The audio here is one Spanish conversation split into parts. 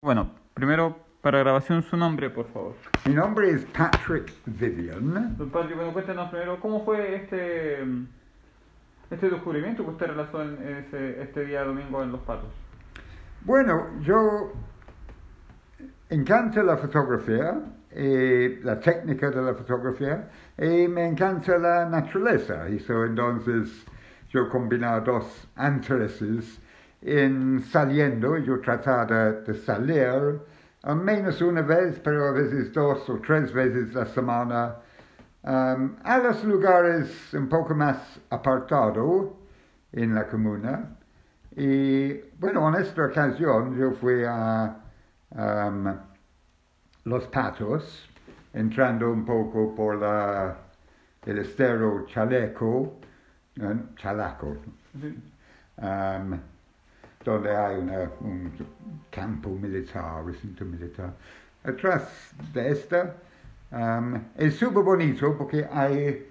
Bueno, primero para grabación su nombre, por favor. Mi nombre es Patrick Vivian. Don Patrick, bueno, cuéntenos primero cómo fue este este descubrimiento que usted realizó en ese, este día domingo en Los Patos. Bueno, yo encanta la fotografía, eh, la técnica de la fotografía, y me encanta la naturaleza. Y so, entonces yo combinaba dos intereses en saliendo, yo trataba de salir al menos una vez, pero a veces dos o tres veces la semana um, a los lugares un poco más apartados en la comuna. Y bueno, en esta ocasión yo fui a um, Los Patos, entrando un poco por la, el estero Chaleco, ¿eh? Chalaco. Um, donde hay una, un campo militar, recinto militar. Atrás de esta um, es súper bonito porque hay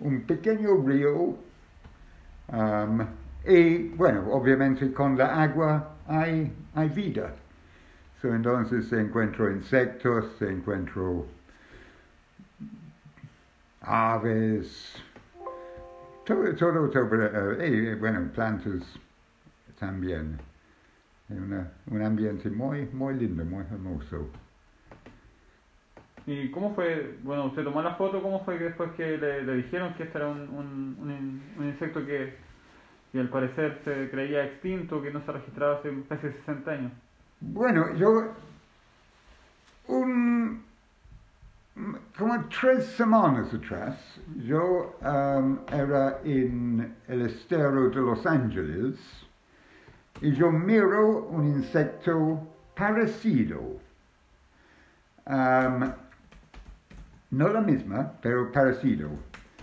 un pequeño río um, y, bueno, obviamente con la agua hay, hay vida. So, entonces se encuentro insectos, se encuentro aves, todo, todo, todo uh, y, bueno, plantas también. Un ambiente muy, muy lindo, muy hermoso. ¿Y cómo fue, bueno, usted tomó la foto, cómo fue que después que le, le dijeron que este era un, un, un, un insecto que, que, al parecer se creía extinto, que no se registraba hace casi 60 años? Bueno, yo, un, como tres semanas atrás, yo um, era en el estero de Los Ángeles, y yo miro un insecto parecido. No la misma, pero parecido.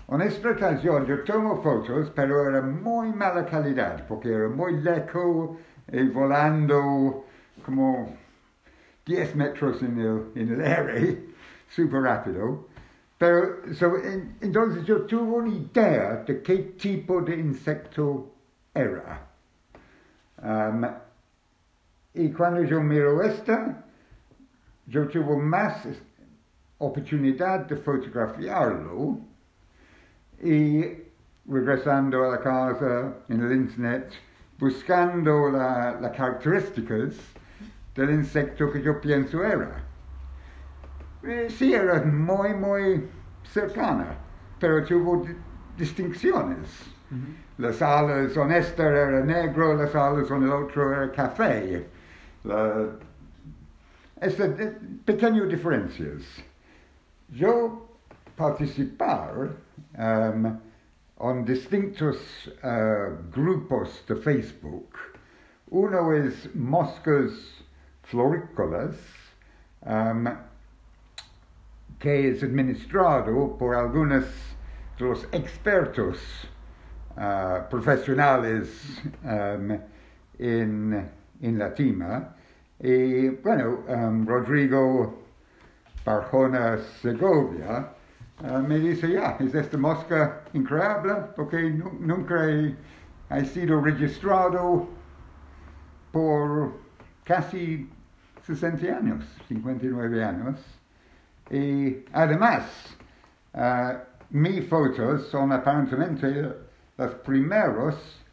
En esta ocasión yo tomo fotos, pero era muy mala calidad, porque era muy lejos y volando como 10 metros en el, en el aire, súper rápido. Pero so, en, entonces yo tuve una idea de qué tipo de insecto era. Um, y cuando yo miro esta, yo tuve más oportunidad de fotografiarlo y regresando a la casa en el internet, buscando las la características del insecto que yo pienso era. Eh, sí, era muy, muy cercana, pero tuvo distinciones. Las alas en esta era negro, las alas en el otro era café. La, estas pequeñas diferencias. Yo participar um, en distintos uh, grupos de Facebook. Uno es moscas florícolas, um, que es administrado por algunos de los expertos uh, profesionales um, en, en la tima. Y bueno, um, Rodrigo Barjona Segovia uh, me dice, ya, es esta mosca increíble porque nunca he, he sido registrado por casi 60 años, 59 años. Y además, uh, mis fotos son aparentemente las primeros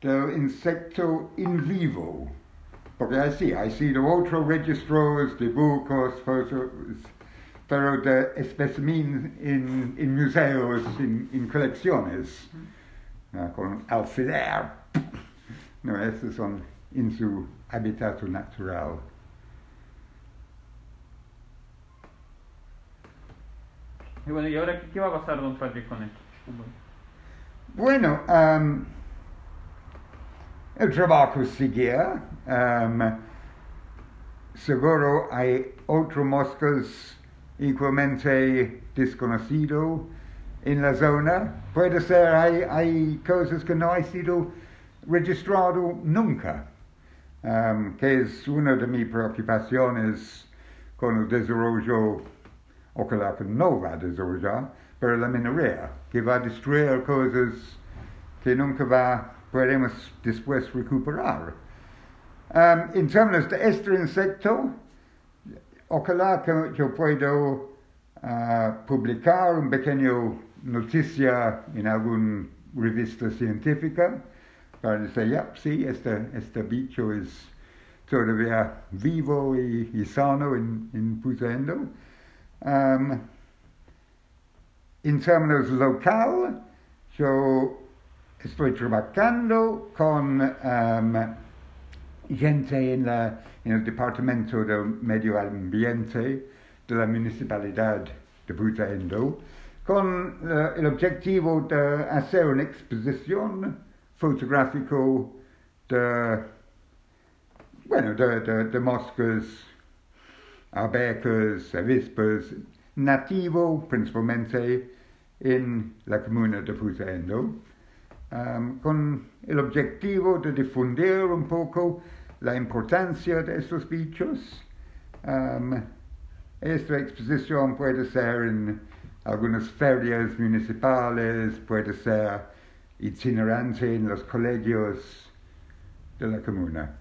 del insecto in vivo. Porque así, ha sido otros registros, dibujos, fotos, pero de espécimen en, en museos, en, en colecciones, uh, con alfiler. No, estos son en su hábitat natural. Y bueno, ¿y ahora qué, qué va a pasar, don Patrick, con esto? Bueno, um, el trabajo seguía. Um, seguro hay otros moscas igualmente desconocido en la zona. Puede ser, hay, cosas que no han sido registrado nunca, um, que es una de mis preocupaciones con el desarrollo, ojalá que no va a pero la minería, que va a destruir cosas que nunca va, podemos después recuperar. Um, en términos de este insecto, ojalá que yo pueda uh, publicar un pequeño noticia en alguna revista científica para decir, ya, sí, este, este bicho es todavía vivo y, y sano en, en Pusendo. Um, en términos local, yo estoy trabajando con um, gente en, la, en, el Departamento del Medio Ambiente de la Municipalidad de Butaendo con uh, el objetivo de hacer una exposición fotográfica de, bueno, de, de, de moscas, abejas, avispas, nativo principalmente en la comuna de Fusendo, um, con el objetivo de difundir un poco la importancia de estos bichos. Um, esta exposición puede ser en algunas ferias municipales, puede ser itinerante en los colegios de la comuna.